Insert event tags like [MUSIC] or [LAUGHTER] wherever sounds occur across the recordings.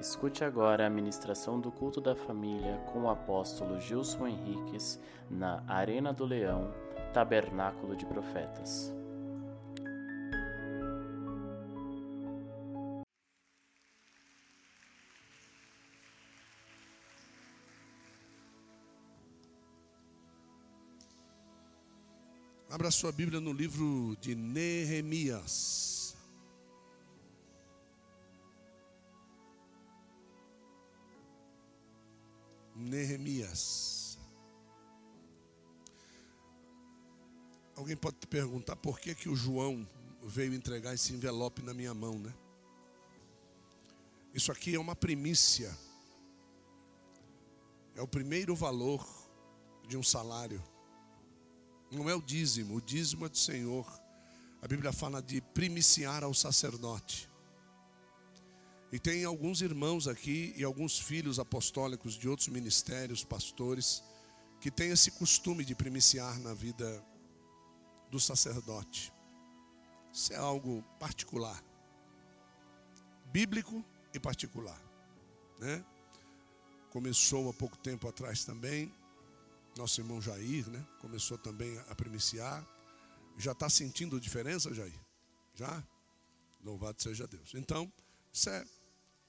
Escute agora a ministração do culto da família com o apóstolo Gilson Henriques na Arena do Leão, Tabernáculo de Profetas. Abra sua Bíblia no livro de Neemias. Neemias. Alguém pode te perguntar por que, que o João veio entregar esse envelope na minha mão, né? Isso aqui é uma primícia. É o primeiro valor de um salário. Não é o dízimo, o dízimo é do Senhor. A Bíblia fala de primiciar ao sacerdote. E tem alguns irmãos aqui e alguns filhos apostólicos de outros ministérios, pastores, que têm esse costume de primiciar na vida do sacerdote. Isso é algo particular, bíblico e particular, né? Começou há pouco tempo atrás também, nosso irmão Jair, né? Começou também a primiciar. Já está sentindo diferença, Jair? Já? Louvado seja Deus. Então, isso é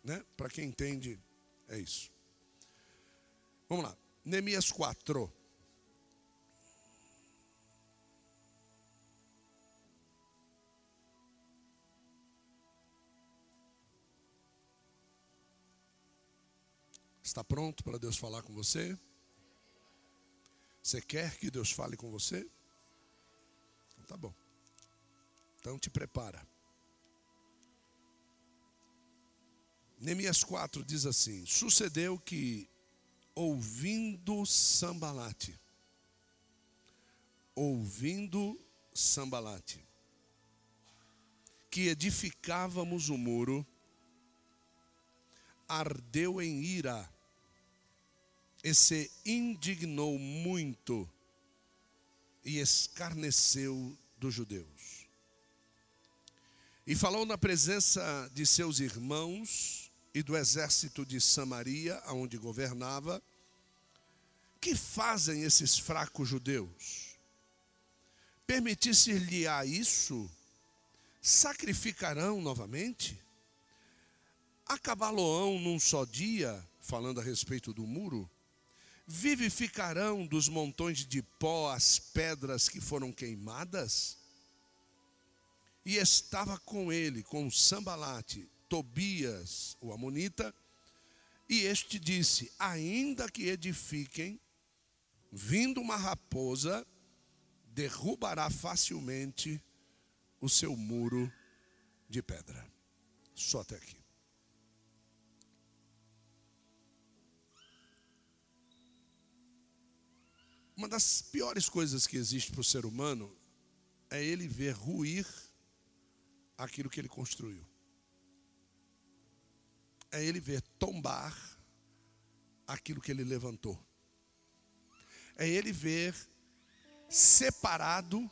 né? Para quem entende, é isso. Vamos lá. Neemias 4. Está pronto para Deus falar com você? Você quer que Deus fale com você? Tá bom. Então te prepara. Neemias 4 diz assim: Sucedeu que, ouvindo Sambalate, ouvindo Sambalate, que edificávamos o muro, ardeu em ira e se indignou muito e escarneceu dos judeus. E falou na presença de seus irmãos e do exército de Samaria, aonde governava, que fazem esses fracos judeus? Permitisse-lhe a isso, sacrificarão novamente? Acabá-lo-ão num só dia, falando a respeito do muro? Vivificarão dos montões de pó as pedras que foram queimadas? E estava com ele, com Sambalate, Tobias, o Amonita, e este disse: Ainda que edifiquem, vindo uma raposa, derrubará facilmente o seu muro de pedra. Só até aqui. Uma das piores coisas que existe para o ser humano é ele ver ruir aquilo que ele construiu é ele ver tombar aquilo que ele levantou. É ele ver separado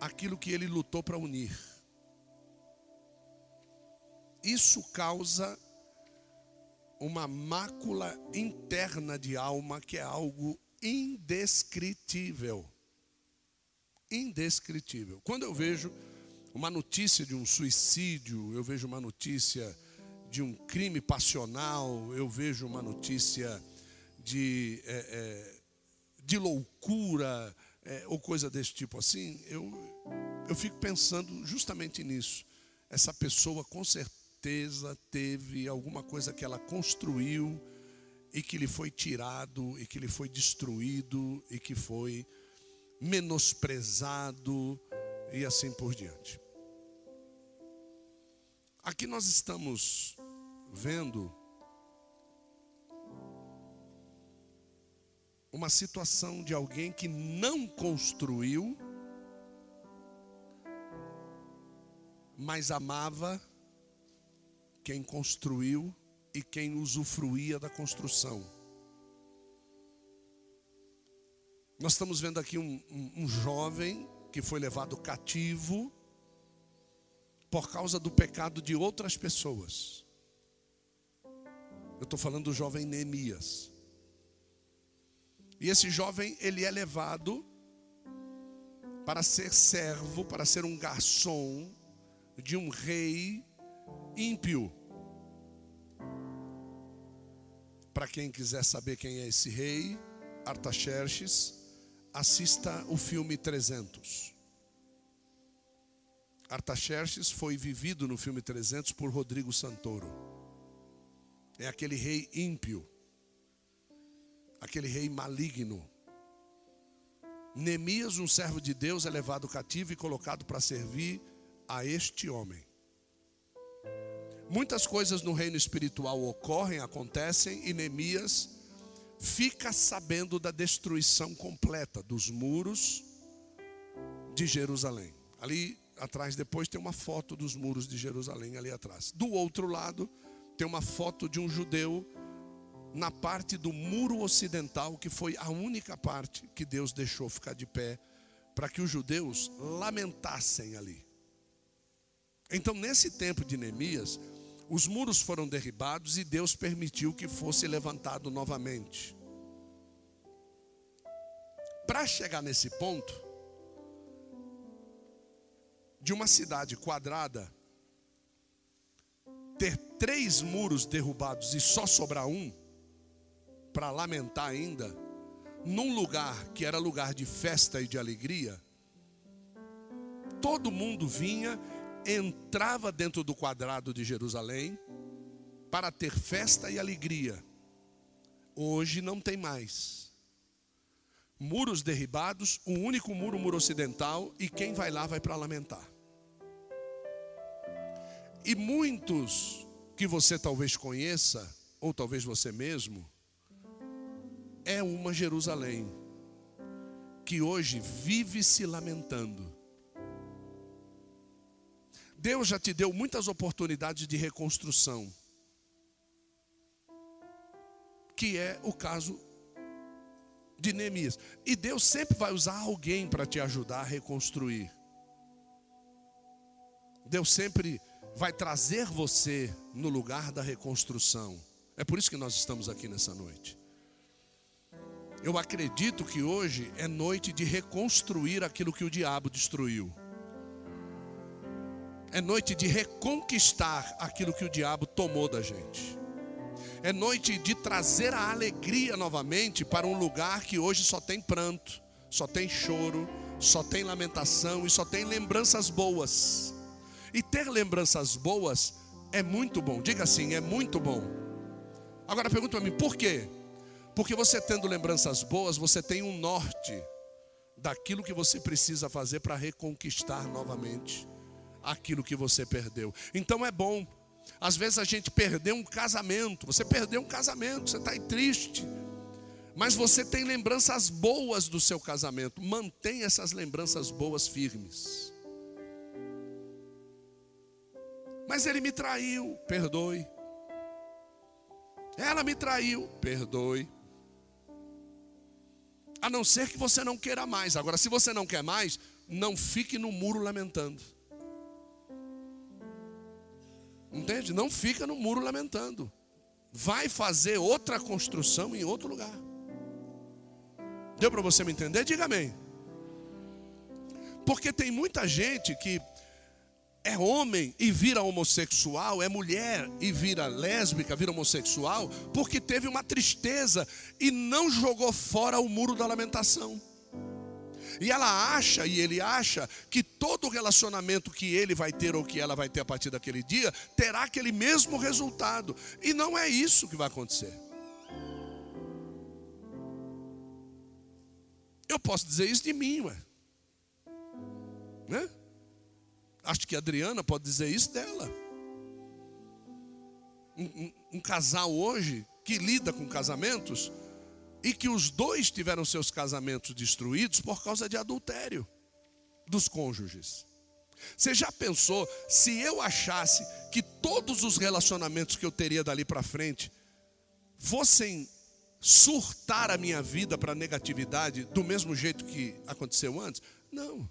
aquilo que ele lutou para unir. Isso causa uma mácula interna de alma que é algo indescritível. Indescritível. Quando eu vejo uma notícia de um suicídio, eu vejo uma notícia de um crime passional, eu vejo uma notícia de, é, é, de loucura é, ou coisa desse tipo assim, eu, eu fico pensando justamente nisso. Essa pessoa com certeza teve alguma coisa que ela construiu e que lhe foi tirado e que lhe foi destruído e que foi menosprezado e assim por diante. Aqui nós estamos vendo uma situação de alguém que não construiu, mas amava quem construiu e quem usufruía da construção. Nós estamos vendo aqui um, um, um jovem que foi levado cativo por causa do pecado de outras pessoas. Eu estou falando do jovem Neemias. E esse jovem, ele é levado para ser servo, para ser um garçom de um rei ímpio. Para quem quiser saber quem é esse rei, Artaxerxes, assista o filme 300. Artaxerxes foi vivido no filme 300 por Rodrigo Santoro. É aquele rei ímpio, aquele rei maligno. Neemias, um servo de Deus, é levado cativo e colocado para servir a este homem. Muitas coisas no reino espiritual ocorrem, acontecem, e Neemias fica sabendo da destruição completa dos muros de Jerusalém. Ali atrás depois tem uma foto dos muros de Jerusalém ali atrás. Do outro lado tem uma foto de um judeu na parte do muro ocidental, que foi a única parte que Deus deixou ficar de pé para que os judeus lamentassem ali. Então, nesse tempo de Neemias, os muros foram derribados e Deus permitiu que fosse levantado novamente. Para chegar nesse ponto, de uma cidade quadrada ter três muros derrubados e só sobrar um, para lamentar ainda, num lugar que era lugar de festa e de alegria, todo mundo vinha, entrava dentro do quadrado de Jerusalém para ter festa e alegria. Hoje não tem mais muros derribados, o único muro, o muro ocidental, e quem vai lá vai para lamentar. E muitos que você talvez conheça, ou talvez você mesmo, é uma Jerusalém que hoje vive se lamentando. Deus já te deu muitas oportunidades de reconstrução, que é o caso de Neemias. E Deus sempre vai usar alguém para te ajudar a reconstruir. Deus sempre vai trazer você no lugar da reconstrução. É por isso que nós estamos aqui nessa noite. Eu acredito que hoje é noite de reconstruir aquilo que o diabo destruiu. É noite de reconquistar aquilo que o diabo tomou da gente. É noite de trazer a alegria novamente para um lugar que hoje só tem pranto, só tem choro, só tem lamentação e só tem lembranças boas. E ter lembranças boas é muito bom. Diga assim, é muito bom. Agora pergunta para mim, por quê? Porque você tendo lembranças boas, você tem um norte daquilo que você precisa fazer para reconquistar novamente aquilo que você perdeu. Então é bom às vezes a gente perdeu um casamento, você perdeu um casamento, você está aí triste, mas você tem lembranças boas do seu casamento, mantenha essas lembranças boas firmes. Mas ele me traiu, perdoe. Ela me traiu, perdoe. A não ser que você não queira mais. Agora, se você não quer mais, não fique no muro lamentando. Entende? Não fica no muro lamentando. Vai fazer outra construção em outro lugar. Deu para você me entender? Diga amém. Porque tem muita gente que é homem e vira homossexual, é mulher e vira lésbica, vira homossexual, porque teve uma tristeza e não jogou fora o muro da lamentação. E ela acha, e ele acha, que todo relacionamento que ele vai ter ou que ela vai ter a partir daquele dia terá aquele mesmo resultado. E não é isso que vai acontecer. Eu posso dizer isso de mim, ué. Né? Acho que a Adriana pode dizer isso dela. Um, um, um casal hoje que lida com casamentos e que os dois tiveram seus casamentos destruídos por causa de adultério dos cônjuges. Você já pensou se eu achasse que todos os relacionamentos que eu teria dali para frente fossem surtar a minha vida para negatividade do mesmo jeito que aconteceu antes? Não.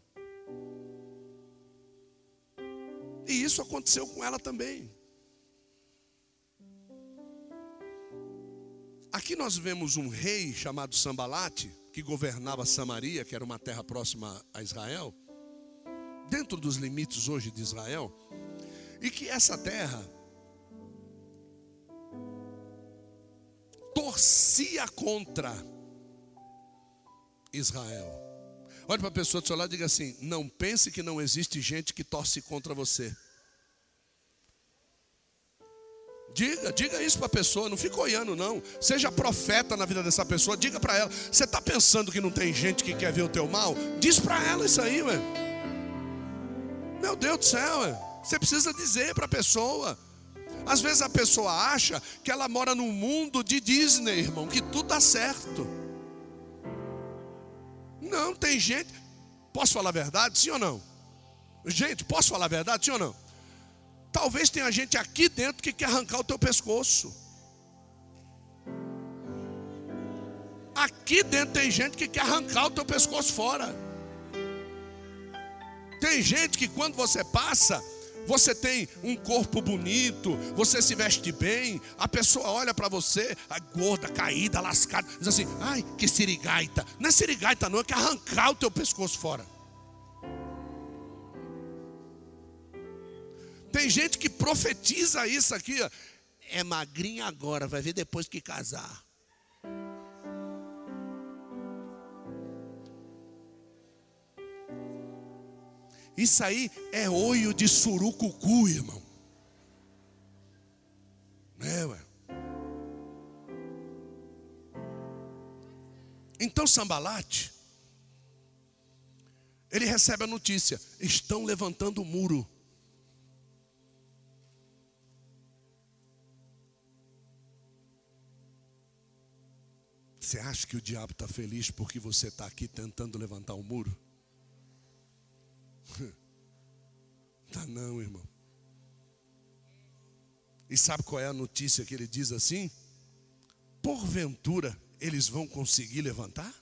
E isso aconteceu com ela também. Aqui nós vemos um rei chamado Sambalate, que governava Samaria, que era uma terra próxima a Israel, dentro dos limites hoje de Israel, e que essa terra torcia contra Israel. Olhe para a pessoa do seu lado e diga assim: não pense que não existe gente que torce contra você. Diga, diga isso para a pessoa, não fica olhando não. Seja profeta na vida dessa pessoa, diga para ela. Você está pensando que não tem gente que quer ver o teu mal? Diz para ela isso aí, ué. Meu Deus do céu, ué. você precisa dizer para a pessoa. Às vezes a pessoa acha que ela mora num mundo de Disney, irmão, que tudo dá certo. Não, tem gente. Posso falar a verdade, sim ou não? Gente, posso falar a verdade, sim ou não? Talvez tenha gente aqui dentro que quer arrancar o teu pescoço. Aqui dentro tem gente que quer arrancar o teu pescoço fora. Tem gente que quando você passa, você tem um corpo bonito, você se veste bem, a pessoa olha para você, a gorda, caída, lascada, diz assim: ai, que sirigaita. Não é sirigaita, não, é que arrancar o teu pescoço fora. Tem gente que profetiza isso aqui, ó. é magrinha agora, vai ver depois que casar. Isso aí é olho de surucucu, irmão. É, ué. Então Sambalate, ele recebe a notícia: estão levantando o muro. Você acha que o diabo está feliz porque você está aqui tentando levantar o um muro? [LAUGHS] Tá não, irmão. E sabe qual é a notícia que ele diz assim? Porventura eles vão conseguir levantar?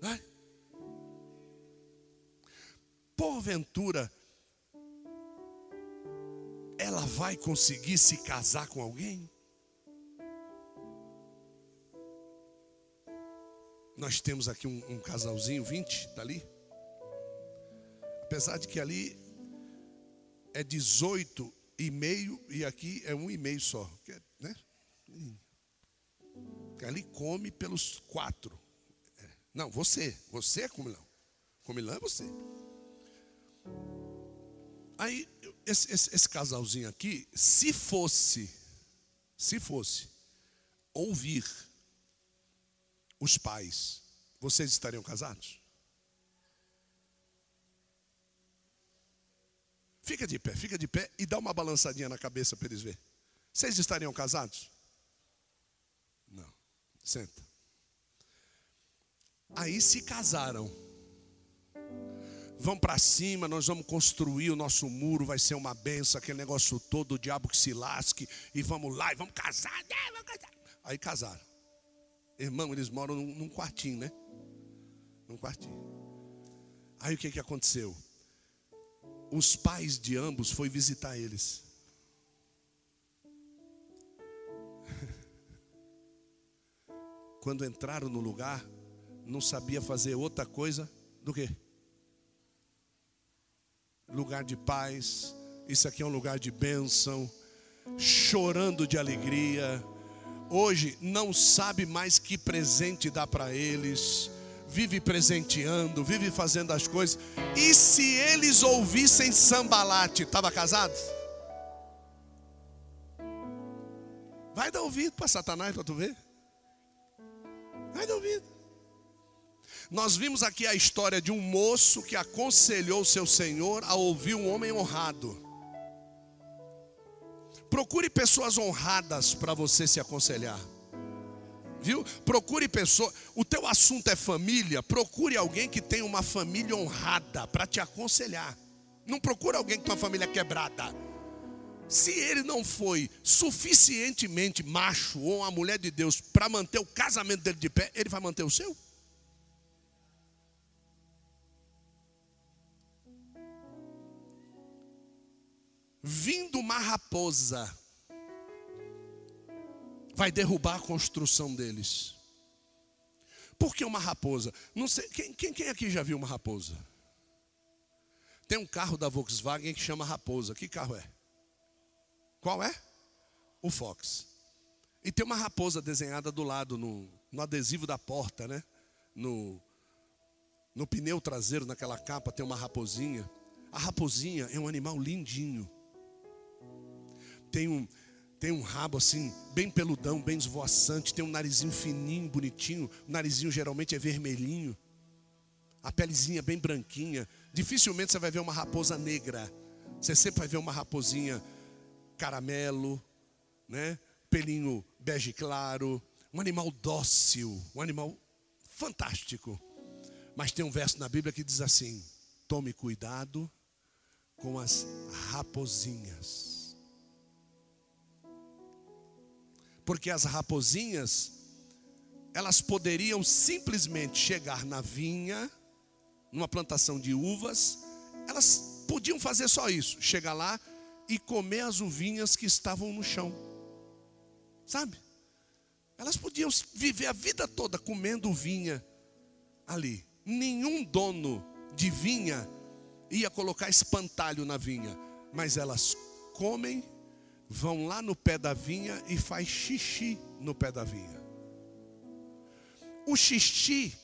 Vai. Porventura ela vai conseguir se casar com alguém? Nós temos aqui um, um casalzinho, 20, está ali? Apesar de que ali é 18 e meio e aqui é um e meio só, né? Ali come pelos quatro. É. Não, você, você é comilão. Comilão é você. Aí, esse, esse, esse casalzinho aqui, se fosse, se fosse ouvir os pais, vocês estariam casados? Fica de pé, fica de pé e dá uma balançadinha na cabeça para eles verem. Vocês estariam casados? Não. Senta. Aí se casaram. Vão para cima, nós vamos construir o nosso muro, vai ser uma benção, aquele negócio todo, o diabo que se lasque, e vamos lá, e vamos casar, né, vamos casar. Aí casaram. Irmão, eles moram num, num quartinho, né? Num quartinho. Aí o que, que aconteceu? Os pais de ambos foi visitar eles. [LAUGHS] Quando entraram no lugar, não sabia fazer outra coisa do que lugar de paz. Isso aqui é um lugar de bênção, chorando de alegria. Hoje não sabe mais que presente dar para eles vive presenteando, vive fazendo as coisas. E se eles ouvissem sambalate, estava casado? Vai dar ouvido para Satanás para tu ver. Vai dar ouvido. Nós vimos aqui a história de um moço que aconselhou seu senhor a ouvir um homem honrado. Procure pessoas honradas para você se aconselhar viu? Procure pessoa. O teu assunto é família, procure alguém que tenha uma família honrada para te aconselhar. Não procure alguém tem uma família quebrada. Se ele não foi suficientemente macho ou uma mulher de Deus para manter o casamento dele de pé, ele vai manter o seu? Vindo uma raposa vai derrubar a construção deles. Por que uma raposa? Não sei, quem, quem, quem aqui já viu uma raposa? Tem um carro da Volkswagen que chama Raposa. Que carro é? Qual é? O Fox. E tem uma raposa desenhada do lado, no, no adesivo da porta, né? No, no pneu traseiro, naquela capa, tem uma raposinha. A raposinha é um animal lindinho. Tem um, tem um rabo assim, bem peludão, bem esvoaçante, tem um narizinho fininho, bonitinho. O narizinho geralmente é vermelhinho. A pelezinha bem branquinha. Dificilmente você vai ver uma raposa negra. Você sempre vai ver uma raposinha caramelo, né? Pelinho bege claro, um animal dócil, um animal fantástico. Mas tem um verso na Bíblia que diz assim: Tome cuidado com as raposinhas. Porque as raposinhas, elas poderiam simplesmente chegar na vinha, numa plantação de uvas, elas podiam fazer só isso, chegar lá e comer as uvinhas que estavam no chão. Sabe? Elas podiam viver a vida toda comendo vinha ali nenhum dono de vinha ia colocar espantalho na vinha, mas elas comem, vão lá no pé da vinha e faz xixi no pé da vinha. O xixi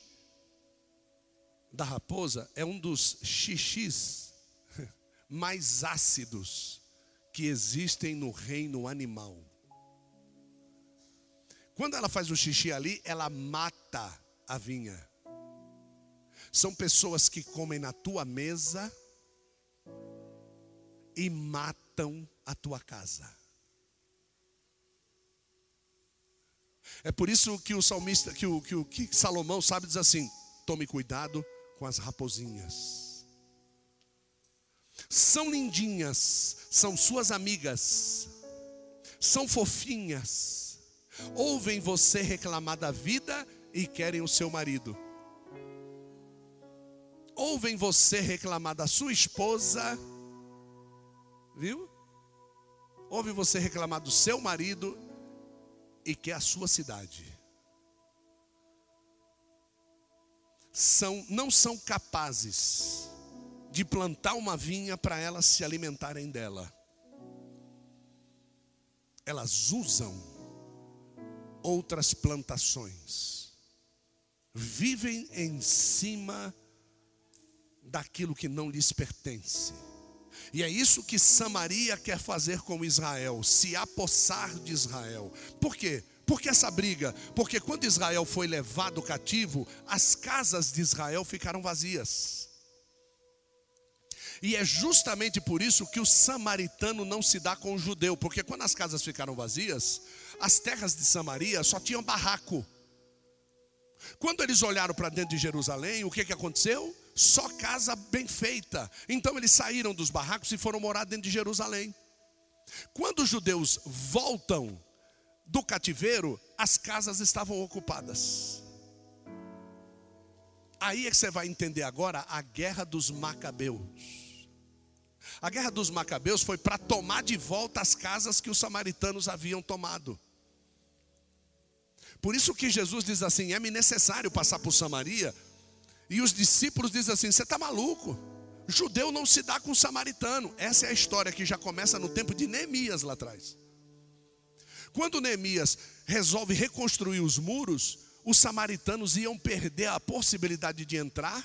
da raposa é um dos xixis [LAUGHS] mais ácidos que existem no reino animal. Quando ela faz o xixi ali, ela mata a vinha. São pessoas que comem na tua mesa e matam a tua casa. É por isso que o salmista, que o que, que Salomão sabe diz assim: tome cuidado com as raposinhas. São lindinhas, são suas amigas, são fofinhas, ouvem você reclamar da vida e querem o seu marido ouvem você reclamar da sua esposa, viu? Ouve você reclamar do seu marido e quer a sua cidade. São, não são capazes de plantar uma vinha para elas se alimentarem dela. Elas usam outras plantações, vivem em cima daquilo que não lhes pertence. E é isso que Samaria quer fazer com Israel, se apossar de Israel. Por quê? Porque essa briga? Porque quando Israel foi levado cativo, as casas de Israel ficaram vazias. E é justamente por isso que o samaritano não se dá com o judeu, porque quando as casas ficaram vazias, as terras de Samaria só tinham barraco. Quando eles olharam para dentro de Jerusalém, o que, que aconteceu? Só casa bem feita. Então eles saíram dos barracos e foram morar dentro de Jerusalém. Quando os judeus voltam do cativeiro, as casas estavam ocupadas. Aí é que você vai entender agora a guerra dos Macabeus. A guerra dos Macabeus foi para tomar de volta as casas que os samaritanos haviam tomado. Por isso que Jesus diz assim: é-me necessário passar por Samaria e os discípulos dizem assim: Você está maluco? Judeu não se dá com samaritano. Essa é a história que já começa no tempo de Neemias lá atrás. Quando Neemias resolve reconstruir os muros, os samaritanos iam perder a possibilidade de entrar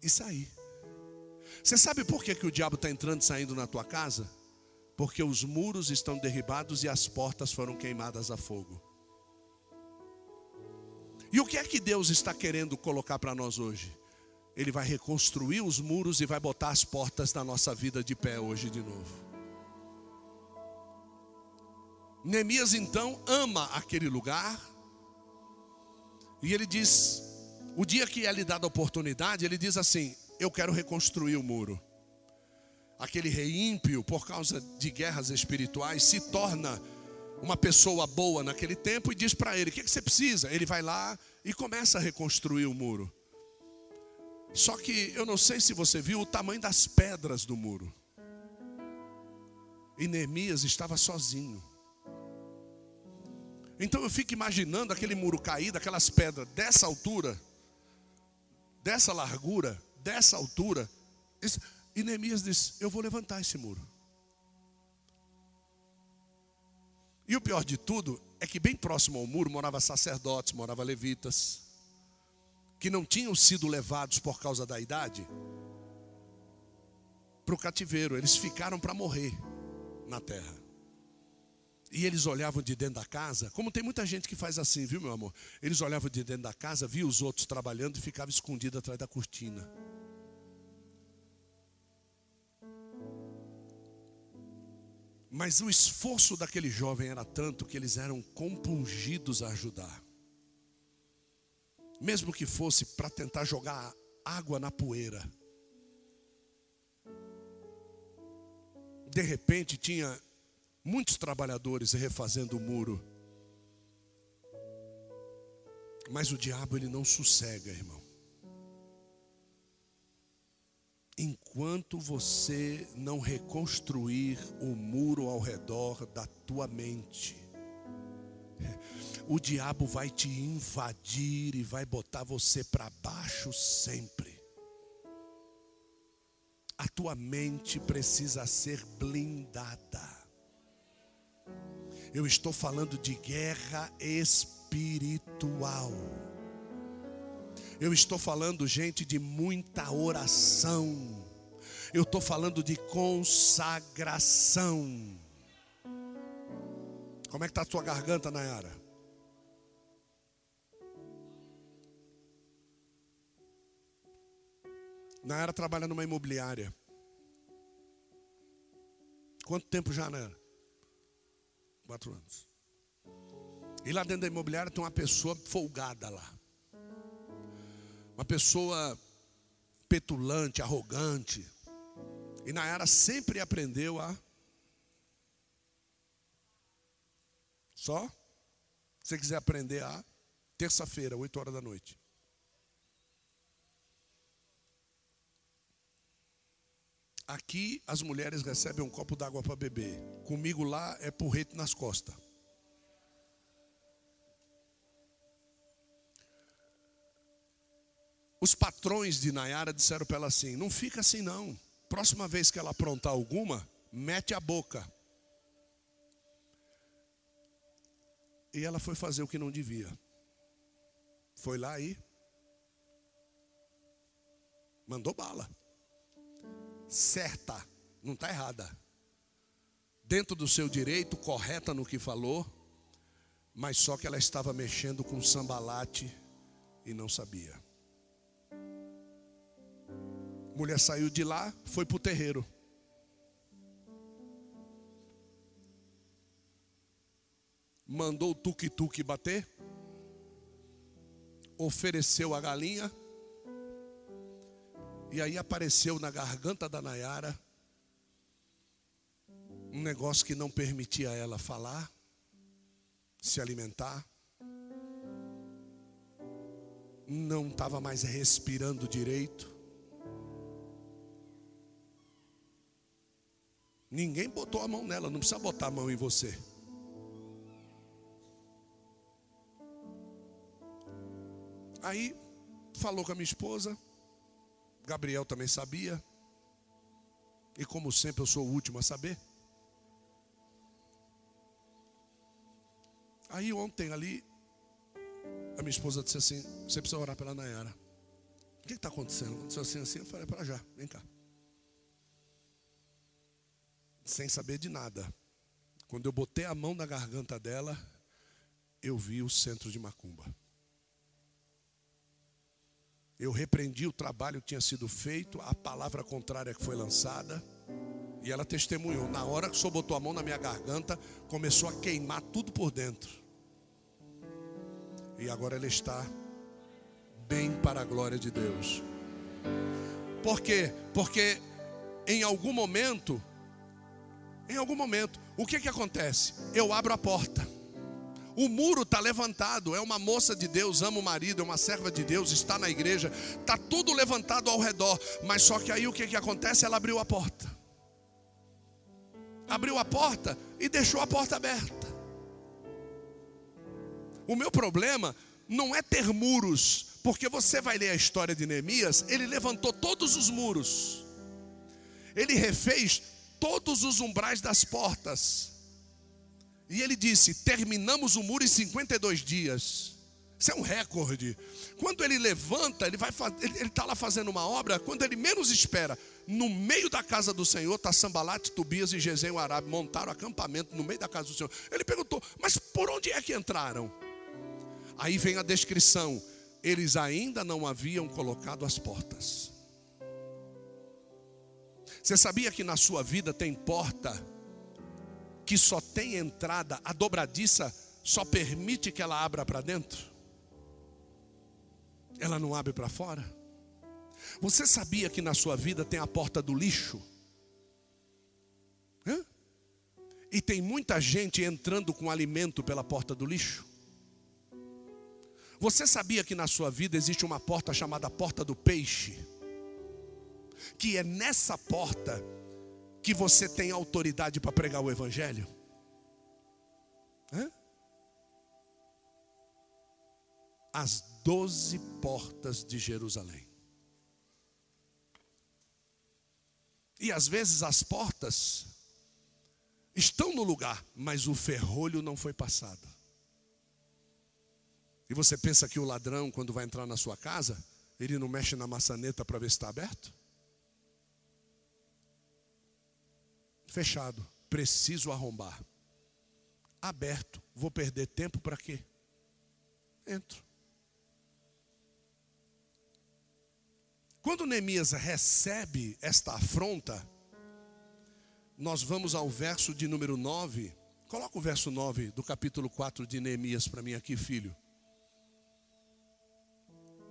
e sair. Você sabe por que, que o diabo está entrando e saindo na tua casa? Porque os muros estão derribados e as portas foram queimadas a fogo. E o que é que Deus está querendo colocar para nós hoje? Ele vai reconstruir os muros e vai botar as portas da nossa vida de pé hoje de novo. Neemias então ama aquele lugar, e ele diz: o dia que é lhe dada a oportunidade, ele diz assim: Eu quero reconstruir o muro. Aquele rei ímpio, por causa de guerras espirituais, se torna uma pessoa boa naquele tempo e diz para ele: O que, que você precisa? Ele vai lá e começa a reconstruir o muro. Só que eu não sei se você viu o tamanho das pedras do muro. E Neemias estava sozinho. Então eu fico imaginando aquele muro caído, aquelas pedras dessa altura, dessa largura, dessa altura. E Neemias disse: Eu vou levantar esse muro. E o pior de tudo é que bem próximo ao muro morava sacerdotes, morava levitas, que não tinham sido levados por causa da idade para o cativeiro, eles ficaram para morrer na terra. E eles olhavam de dentro da casa, como tem muita gente que faz assim, viu, meu amor? Eles olhavam de dentro da casa, via os outros trabalhando e ficavam escondidos atrás da cortina. Mas o esforço daquele jovem era tanto que eles eram compungidos a ajudar. Mesmo que fosse para tentar jogar água na poeira. De repente tinha muitos trabalhadores refazendo o muro. Mas o diabo ele não sossega, irmão. Enquanto você não reconstruir o muro ao redor da tua mente. O diabo vai te invadir e vai botar você para baixo sempre. A tua mente precisa ser blindada. Eu estou falando de guerra espiritual. Eu estou falando, gente, de muita oração. Eu estou falando de consagração. Como é que está a tua garganta, Nayara? Nayara trabalha numa imobiliária. Quanto tempo já, Nayara? Quatro anos. E lá dentro da imobiliária tem uma pessoa folgada lá. Uma pessoa petulante, arrogante. E Nayara sempre aprendeu a. Só? Se você quiser aprender a. Terça-feira, 8 horas da noite. Aqui as mulheres recebem um copo d'água para beber. Comigo lá é porrete nas costas. Os patrões de Nayara disseram para ela assim: não fica assim não. Próxima vez que ela aprontar alguma, mete a boca. E ela foi fazer o que não devia. Foi lá e mandou bala. Certa, não está errada. Dentro do seu direito, correta no que falou, mas só que ela estava mexendo com sambalate e não sabia. Mulher saiu de lá, foi para o terreiro. Mandou o tuk-tuk bater. Ofereceu a galinha. E aí apareceu na garganta da Nayara um negócio que não permitia ela falar, se alimentar. Não estava mais respirando direito. Ninguém botou a mão nela, não precisa botar a mão em você. Aí falou com a minha esposa, Gabriel também sabia, e como sempre eu sou o último a saber. Aí ontem ali, a minha esposa disse assim: Você precisa orar pela Nayara. O que está acontecendo? Aconteceu assim, assim. Eu falei: Para já, vem cá sem saber de nada. Quando eu botei a mão na garganta dela, eu vi o centro de Macumba. Eu repreendi o trabalho que tinha sido feito, a palavra contrária que foi lançada, e ela testemunhou. Na hora que o senhor botou a mão na minha garganta, começou a queimar tudo por dentro. E agora ela está bem para a glória de Deus. Por quê? Porque em algum momento em algum momento, o que que acontece? Eu abro a porta. O muro está levantado, é uma moça de Deus, ama o marido, é uma serva de Deus, está na igreja, está tudo levantado ao redor, mas só que aí o que, que acontece? Ela abriu a porta, abriu a porta e deixou a porta aberta. O meu problema não é ter muros, porque você vai ler a história de Neemias, ele levantou todos os muros, ele refez todos os umbrais das portas, e ele disse: terminamos o muro em 52 dias. Isso é um recorde. Quando ele levanta, ele ele está lá fazendo uma obra, quando ele menos espera, no meio da casa do Senhor, está Sambalate, Tobias e Gesem o Arábio, montaram acampamento no meio da casa do Senhor. Ele perguntou, mas por onde é que entraram? Aí vem a descrição: eles ainda não haviam colocado as portas. Você sabia que na sua vida tem porta que só tem entrada, a dobradiça só permite que ela abra para dentro? Ela não abre para fora? Você sabia que na sua vida tem a porta do lixo? Hã? E tem muita gente entrando com alimento pela porta do lixo? Você sabia que na sua vida existe uma porta chamada porta do peixe? Que é nessa porta que você tem autoridade para pregar o Evangelho? Hã? As doze portas de Jerusalém. E às vezes as portas estão no lugar, mas o ferrolho não foi passado. E você pensa que o ladrão, quando vai entrar na sua casa, ele não mexe na maçaneta para ver se está aberto? Fechado, preciso arrombar. Aberto, vou perder tempo para quê? Entro. Quando Neemias recebe esta afronta, nós vamos ao verso de número 9. Coloca o verso 9 do capítulo 4 de Neemias para mim aqui, filho.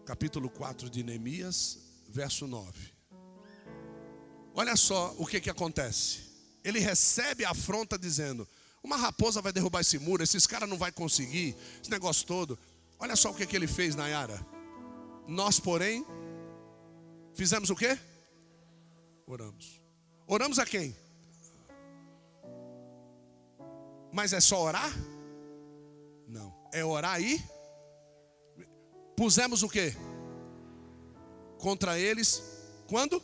Capítulo 4 de Neemias, verso 9. Olha só o que, que acontece. Ele recebe a afronta dizendo: Uma raposa vai derrubar esse muro, esses caras não vai conseguir, esse negócio todo. Olha só o que, que ele fez, Nayara. Nós, porém, Fizemos o quê? Oramos. Oramos a quem? Mas é só orar? Não. É orar aí? Pusemos o quê? Contra eles. Quando?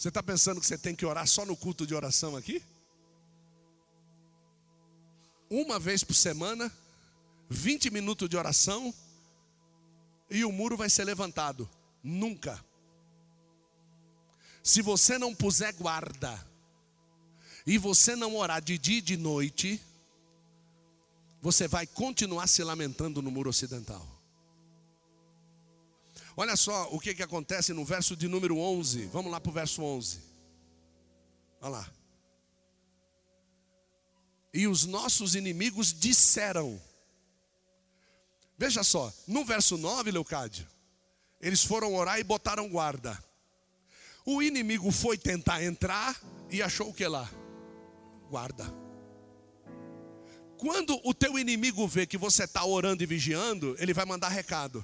Você está pensando que você tem que orar só no culto de oração aqui? Uma vez por semana, 20 minutos de oração e o muro vai ser levantado. Nunca. Se você não puser guarda, e você não orar de dia e de noite, você vai continuar se lamentando no muro ocidental. Olha só o que, que acontece no verso de número 11. Vamos lá para o verso 11. Olha lá. E os nossos inimigos disseram: Veja só, no verso 9, Leucádio, eles foram orar e botaram guarda. O inimigo foi tentar entrar e achou o que lá? Guarda. Quando o teu inimigo vê que você está orando e vigiando, ele vai mandar recado.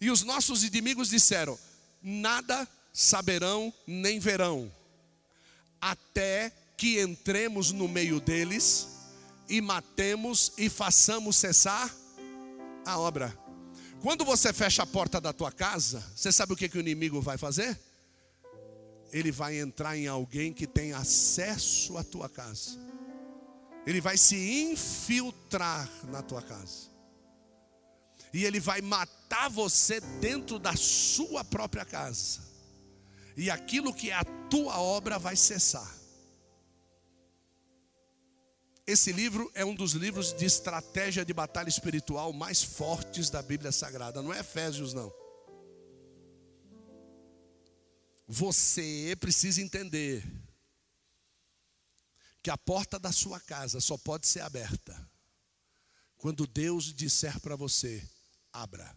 E os nossos inimigos disseram: Nada saberão nem verão, até que entremos no meio deles e matemos e façamos cessar a obra. Quando você fecha a porta da tua casa, você sabe o que, que o inimigo vai fazer? Ele vai entrar em alguém que tem acesso à tua casa. Ele vai se infiltrar na tua casa. E ele vai matar você dentro da sua própria casa. E aquilo que é a tua obra vai cessar. Esse livro é um dos livros de estratégia de batalha espiritual mais fortes da Bíblia Sagrada. Não é Efésios, não. Você precisa entender que a porta da sua casa só pode ser aberta quando Deus disser para você: abra.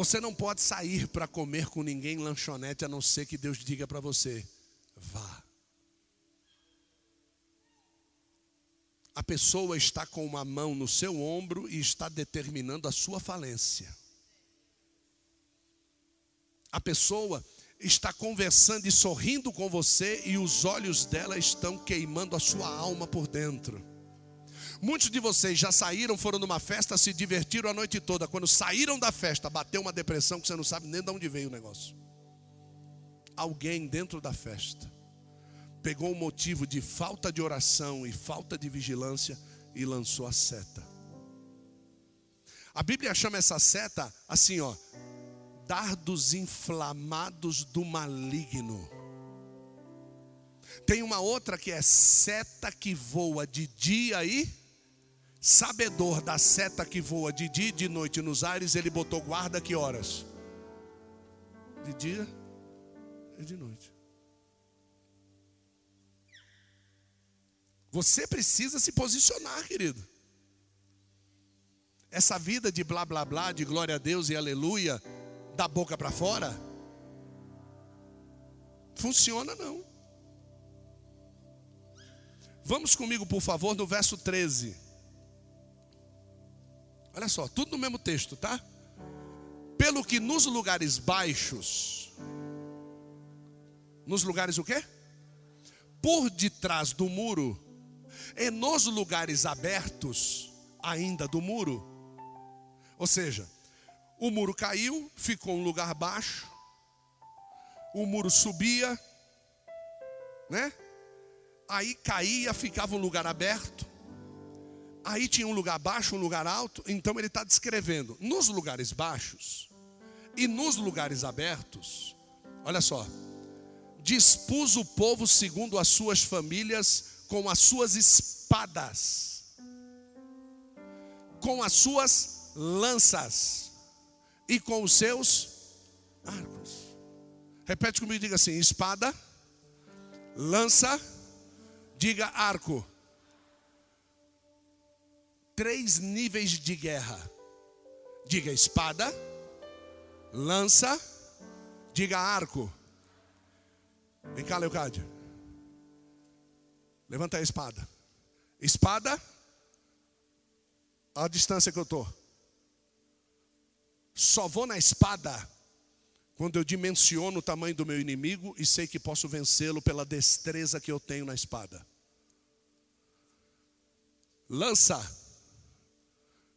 Você não pode sair para comer com ninguém em lanchonete a não ser que Deus diga para você: vá. A pessoa está com uma mão no seu ombro e está determinando a sua falência. A pessoa, está conversando e sorrindo com você e os olhos dela estão queimando a sua alma por dentro. Muitos de vocês já saíram, foram numa festa, se divertiram a noite toda. Quando saíram da festa, bateu uma depressão que você não sabe nem de onde veio o negócio. Alguém dentro da festa pegou um motivo de falta de oração e falta de vigilância e lançou a seta. A Bíblia chama essa seta assim, ó, dardos inflamados do maligno. Tem uma outra que é seta que voa de dia e sabedor da seta que voa de dia e de noite nos ares, ele botou guarda que horas? De dia e de noite. Você precisa se posicionar, querido. Essa vida de blá blá blá, de glória a Deus e aleluia, da boca para fora, funciona não. Vamos comigo, por favor, no verso 13. Olha só, tudo no mesmo texto, tá? Pelo que nos lugares baixos, nos lugares o quê? Por detrás do muro, e nos lugares abertos ainda do muro. Ou seja, o muro caiu, ficou um lugar baixo, o muro subia, né? Aí caía, ficava um lugar aberto. Aí tinha um lugar baixo, um lugar alto. Então ele está descrevendo nos lugares baixos e nos lugares abertos. Olha só, dispus o povo segundo as suas famílias com as suas espadas, com as suas lanças e com os seus arcos. Repete comigo, diga assim: espada, lança, diga arco. Três níveis de guerra. Diga espada, lança, diga arco. Vem cá, Leocádio. Levanta a espada. Espada, a distância que eu estou. Só vou na espada quando eu dimensiono o tamanho do meu inimigo e sei que posso vencê-lo pela destreza que eu tenho na espada. Lança.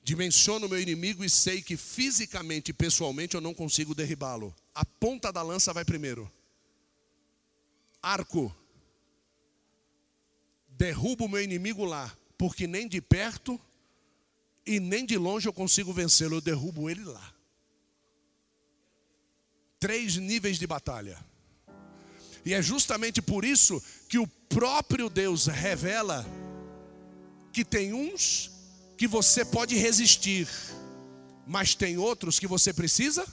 Dimensiono o meu inimigo e sei que fisicamente e pessoalmente eu não consigo derribá-lo. A ponta da lança vai primeiro. Arco. Derrubo o meu inimigo lá, porque nem de perto e nem de longe eu consigo vencê-lo, eu derrubo ele lá três níveis de batalha. E é justamente por isso que o próprio Deus revela que tem uns que você pode resistir, mas tem outros que você precisa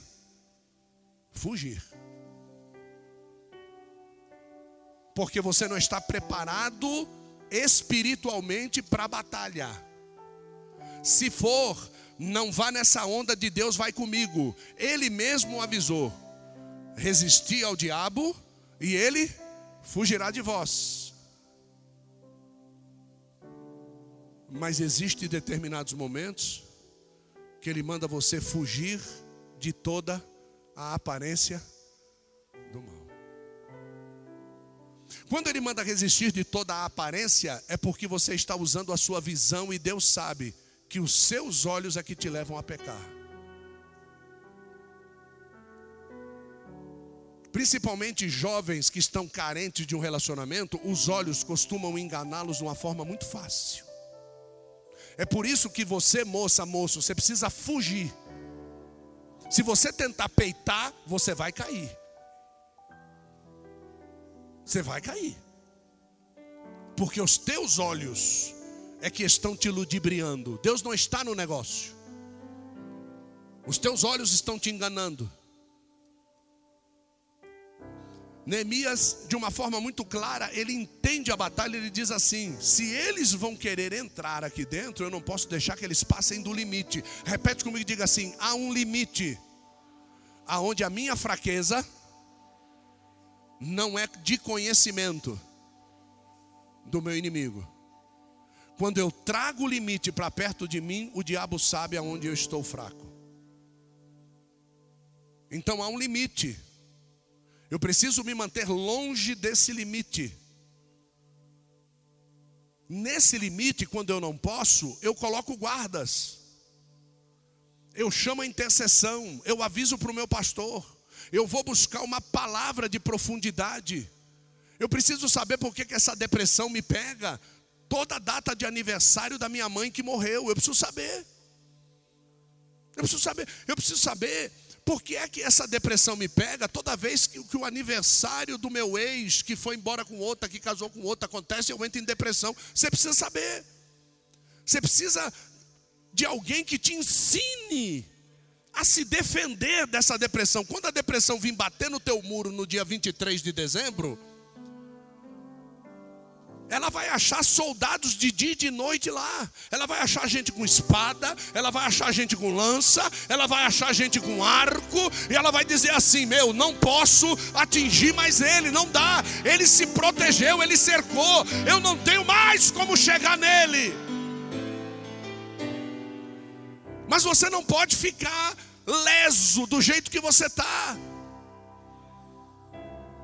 fugir. Porque você não está preparado espiritualmente para a batalha. Se for, não vá nessa onda de Deus vai comigo. Ele mesmo avisou resistir ao diabo e ele fugirá de vós. Mas existem determinados momentos que ele manda você fugir de toda a aparência do mal. Quando ele manda resistir de toda a aparência, é porque você está usando a sua visão e Deus sabe que os seus olhos é que te levam a pecar. Principalmente jovens que estão carentes de um relacionamento, os olhos costumam enganá-los de uma forma muito fácil. É por isso que você, moça, moço, você precisa fugir. Se você tentar peitar, você vai cair. Você vai cair. Porque os teus olhos é que estão te ludibriando. Deus não está no negócio. Os teus olhos estão te enganando. Neemias, de uma forma muito clara, ele entende a batalha, ele diz assim: se eles vão querer entrar aqui dentro, eu não posso deixar que eles passem do limite. Repete comigo, diga assim: há um limite aonde a minha fraqueza não é de conhecimento do meu inimigo. Quando eu trago o limite para perto de mim, o diabo sabe aonde eu estou fraco. Então há um limite Eu preciso me manter longe desse limite. Nesse limite, quando eu não posso, eu coloco guardas. Eu chamo a intercessão, eu aviso para o meu pastor. Eu vou buscar uma palavra de profundidade. Eu preciso saber por que, que essa depressão me pega. Toda data de aniversário da minha mãe que morreu, eu preciso saber. Eu preciso saber, eu preciso saber por que é que essa depressão me pega toda vez que, que, o aniversário do meu ex, que foi embora com outra, que casou com outra, acontece, eu entro em depressão. Você precisa saber. Você precisa de alguém que te ensine a se defender dessa depressão. Quando a depressão vir bater no teu muro no dia 23 de dezembro, ela vai achar soldados de dia e de noite lá. Ela vai achar gente com espada, ela vai achar gente com lança, ela vai achar gente com arco, e ela vai dizer assim: Meu, não posso atingir mais ele, não dá. Ele se protegeu, ele cercou, eu não tenho mais como chegar nele. Mas você não pode ficar leso do jeito que você está.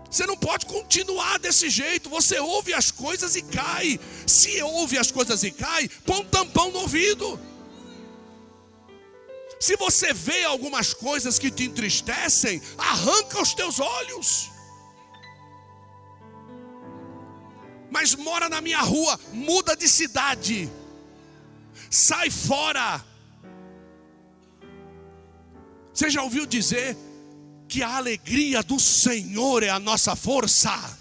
Você não pode continuar desse jeito. Você ouve as coisas e cai. Se ouve as coisas e cai, põe um tampão no ouvido. Se você vê algumas coisas que te entristecem, arranca os teus olhos. Mas mora na minha rua, muda de cidade. Sai fora. Você já ouviu dizer que a alegria do Senhor é a nossa força.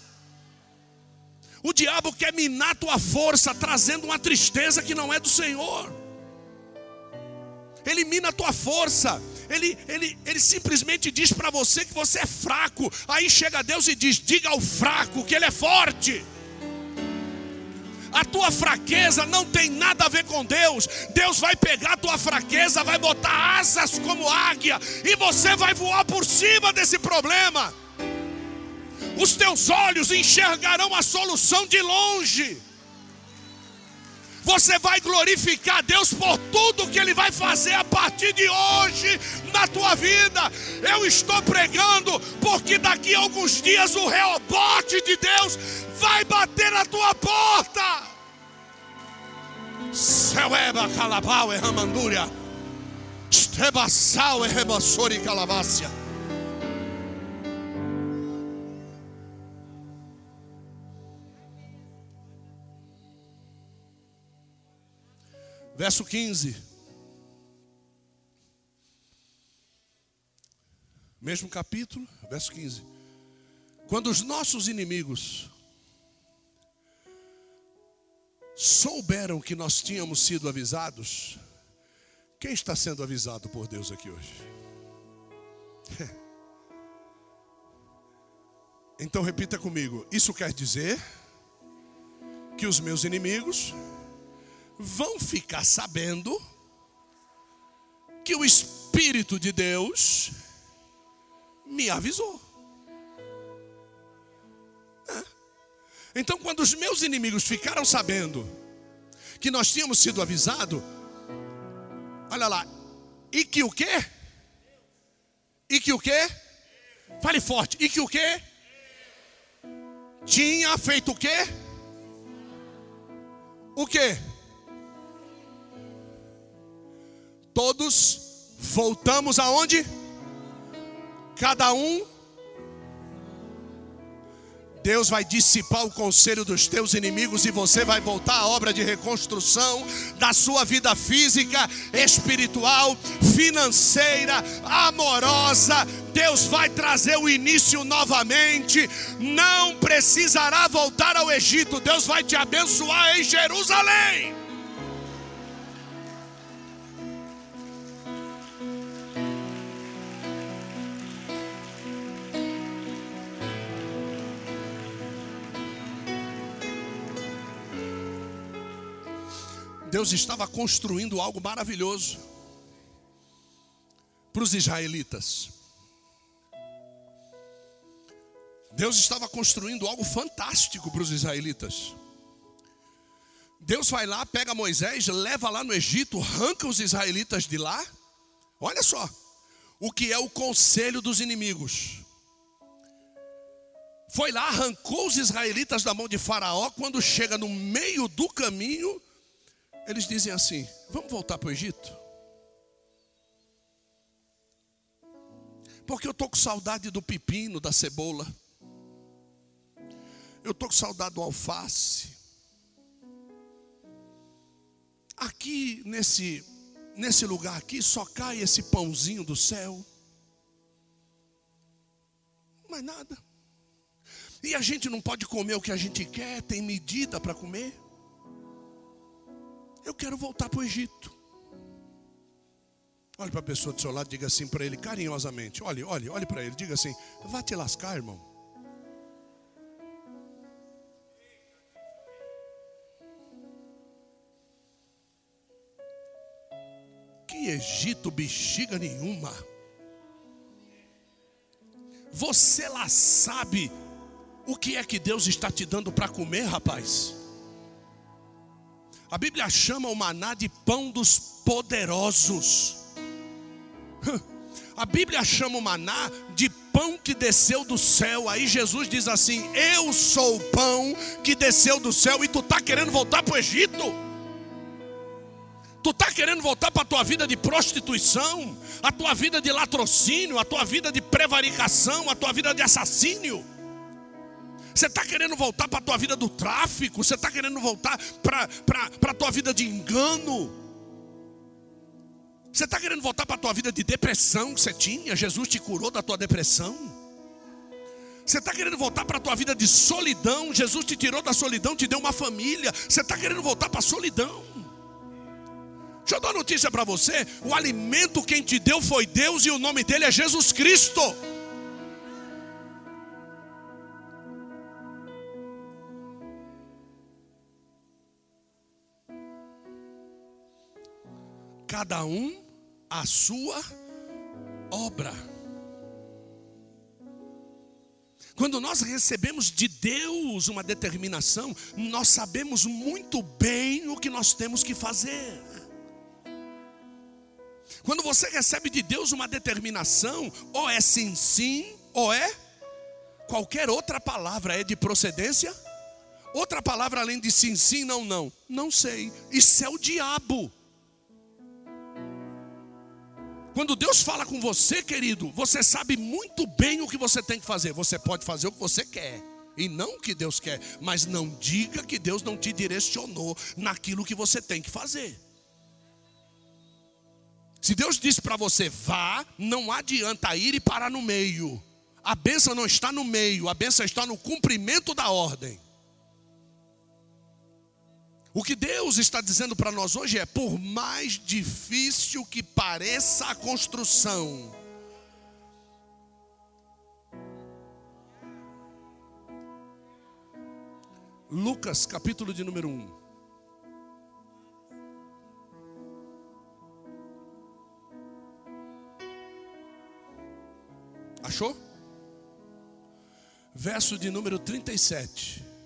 O diabo quer minar tua força, trazendo uma tristeza que não é do Senhor. Ele mina a tua força. Ele, ele, ele simplesmente diz para você que você é fraco. Aí chega Deus e diz: diga ao fraco que ele é forte. A tua fraqueza não tem nada a ver com Deus. Deus vai pegar a tua fraqueza, vai botar asas como águia e você vai voar por cima desse problema. Os teus olhos enxergarão a solução de longe. Você vai glorificar Deus por tudo que Ele vai fazer a partir de hoje na tua vida. Eu estou pregando porque daqui a alguns dias o rebote de Deus vai bater na tua porta. Ceueba calabau e ramandúria. Estebaçal e rebassori calabácia. Verso 15. Mesmo capítulo, verso 15. Quando os nossos inimigos souberam que nós tínhamos sido avisados, quem está sendo avisado por Deus aqui hoje? [LAUGHS] Então repita comigo: isso quer dizer que os meus inimigos vão ficar sabendo que o Espírito de Deus me avisou. Então, quando os meus inimigos ficaram sabendo que nós tínhamos sido avisados, olha lá, e que o quê? E que o quê? Fale forte, e que o quê? Tinha feito o quê? O quê? Todos voltamos aonde? Cada um Deus vai dissipar o conselho dos teus inimigos e você vai voltar à obra de reconstrução da sua vida física, espiritual, financeira, amorosa. Deus vai trazer o início novamente. Não precisará voltar ao Egito. Deus vai te abençoar em Jerusalém. Deus estava construindo algo maravilhoso para os israelitas. Deus estava construindo algo fantástico para os israelitas. Deus vai lá, pega Moisés, leva lá no Egito, arranca os israelitas de lá. Olha só, o que é o conselho dos inimigos. foi lá, arrancou os israelitas da mão de Faraó. Quando chega no meio do caminho, eles dizem assim: Vamos voltar para o Egito? Porque eu estou com saudade do pepino, da cebola. Eu estou com saudade do alface. Aqui nesse nesse lugar aqui só cai esse pãozinho do céu. Mais nada. E a gente não pode comer o que a gente quer, tem medida para comer. Eu quero voltar para o Egito. Olhe para a pessoa do seu lado, diga assim para ele carinhosamente: olhe, olhe, olhe para ele, diga assim: vá te lascar, irmão. Que Egito bexiga nenhuma. Você lá sabe o que é que Deus está te dando para comer, rapaz? A Bíblia chama o maná de pão dos poderosos. [LAUGHS] A Bíblia chama o maná de pão que desceu do céu. Aí Jesus diz assim: Eu sou o pão que desceu do céu. E tu está querendo voltar para o Egito? Tu está querendo voltar para a tua vida de prostituição, a tua vida de latrocínio, a tua vida de prevaricação, a tua vida de assassínio? Você está querendo voltar para a tua vida do tráfico? Você está querendo voltar para a tua vida de engano? Você está querendo voltar para a tua vida de depressão que você tinha? Jesus te curou da tua depressão? Você está querendo voltar para a tua vida de solidão? Jesus te tirou da solidão, te deu uma família. Você está querendo voltar para a solidão? Deixa eu dar uma notícia para você: o alimento quem te deu foi Deus e o nome dele é Jesus Cristo. Cada um a sua obra. Quando nós recebemos de Deus uma determinação, nós sabemos muito bem o que nós temos que fazer. Quando você recebe de Deus uma determinação, ou é sim, sim, ou é qualquer outra palavra, é de procedência? Outra palavra além de sim, sim, não, não. Não sei. Isso é o diabo. Quando Deus fala com você, querido, você sabe muito bem o que você tem que fazer. Você pode fazer o que você quer e não o que Deus quer, mas não diga que Deus não te direcionou naquilo que você tem que fazer. Se Deus disse para você vá, não adianta ir e parar no meio. A benção não está no meio, a benção está no cumprimento da ordem. O que Deus está dizendo para nós hoje é: por mais difícil que pareça a construção, Lucas, capítulo de número 1. Achou? Verso de número 37.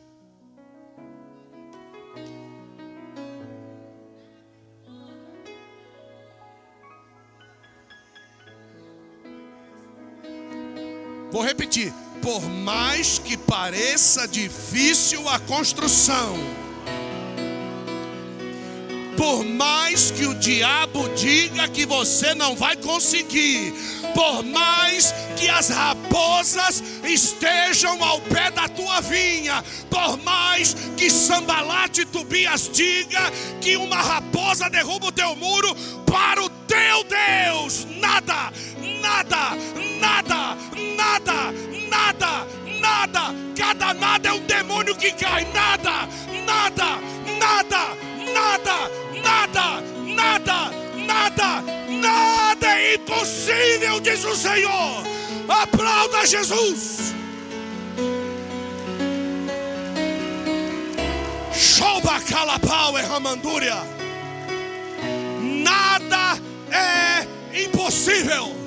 Por mais que pareça difícil a construção, por mais que o diabo diga que você não vai conseguir, por mais que as raposas estejam ao pé da tua vinha, por mais que Sambalate Tubias diga que uma raposa derruba o teu muro, para o teu Deus, nada, nada, nada, nada, nada, nada, cada nada é um demônio que cai, nada, nada, nada, nada, nada, nada, nada, nada é impossível, diz o Senhor. Aplauda Jesus. Shoba calapau e ramandúria. Nada é impossível.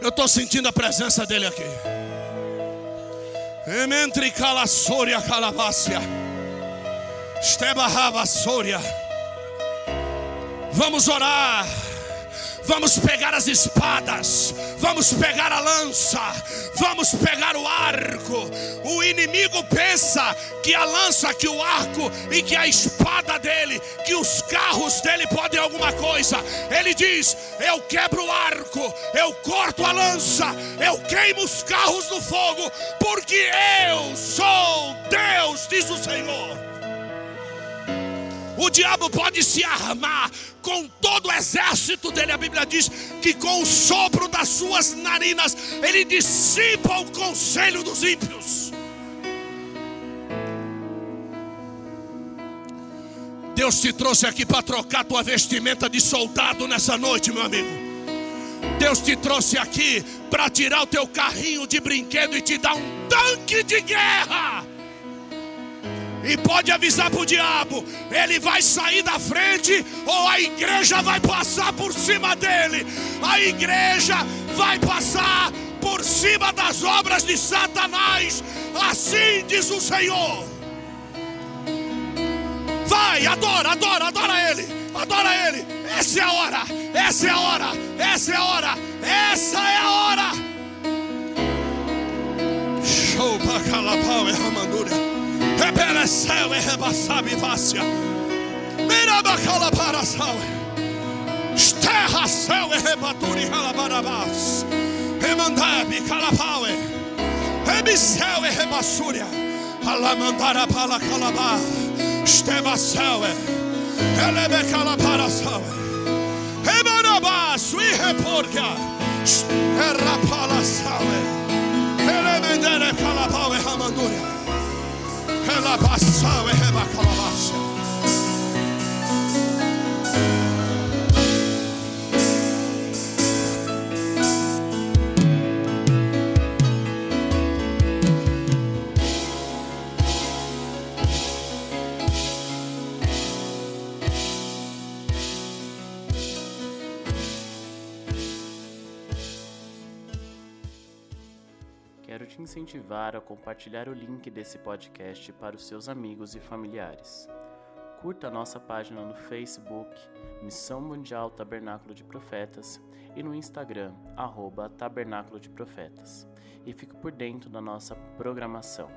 Eu estou sentindo a presença dele aqui. Ementri calassoria calabácia. Estebarrava soria. Vamos orar. Vamos pegar as espadas, vamos pegar a lança, vamos pegar o arco. O inimigo pensa que a lança, que o arco e que a espada dele, que os carros dele podem alguma coisa. Ele diz: Eu quebro o arco, eu corto a lança, eu queimo os carros no fogo, porque eu sou Deus, diz o Senhor. O diabo pode se armar com todo o exército dele. A Bíblia diz que com o sopro das suas narinas ele dissipa o conselho dos ímpios. Deus te trouxe aqui para trocar tua vestimenta de soldado nessa noite, meu amigo. Deus te trouxe aqui para tirar o teu carrinho de brinquedo e te dar um tanque de guerra. E pode avisar para o diabo: ele vai sair da frente, ou a igreja vai passar por cima dele. A igreja vai passar por cima das obras de Satanás. Assim diz o Senhor. Vai, adora, adora, adora ele, adora ele. Essa é a hora, essa é a hora, essa é a hora, essa é a hora. Show para calapau e Esterra céu e rebaturi ralabarabás. Remandabe calapaue. Rebiceu e rebassúria. Alamandara para calabá. Esteva céu e. Elebe calapara sal. Rebarabaço e reporca. Erra para sal. Elemendere calapau e ramandúria. Ela passou e rebacalabaixa. Incentivar a compartilhar o link desse podcast para os seus amigos e familiares. Curta nossa página no Facebook, Missão Mundial Tabernáculo de Profetas, e no Instagram, arroba Tabernáculo de Profetas. E fique por dentro da nossa programação.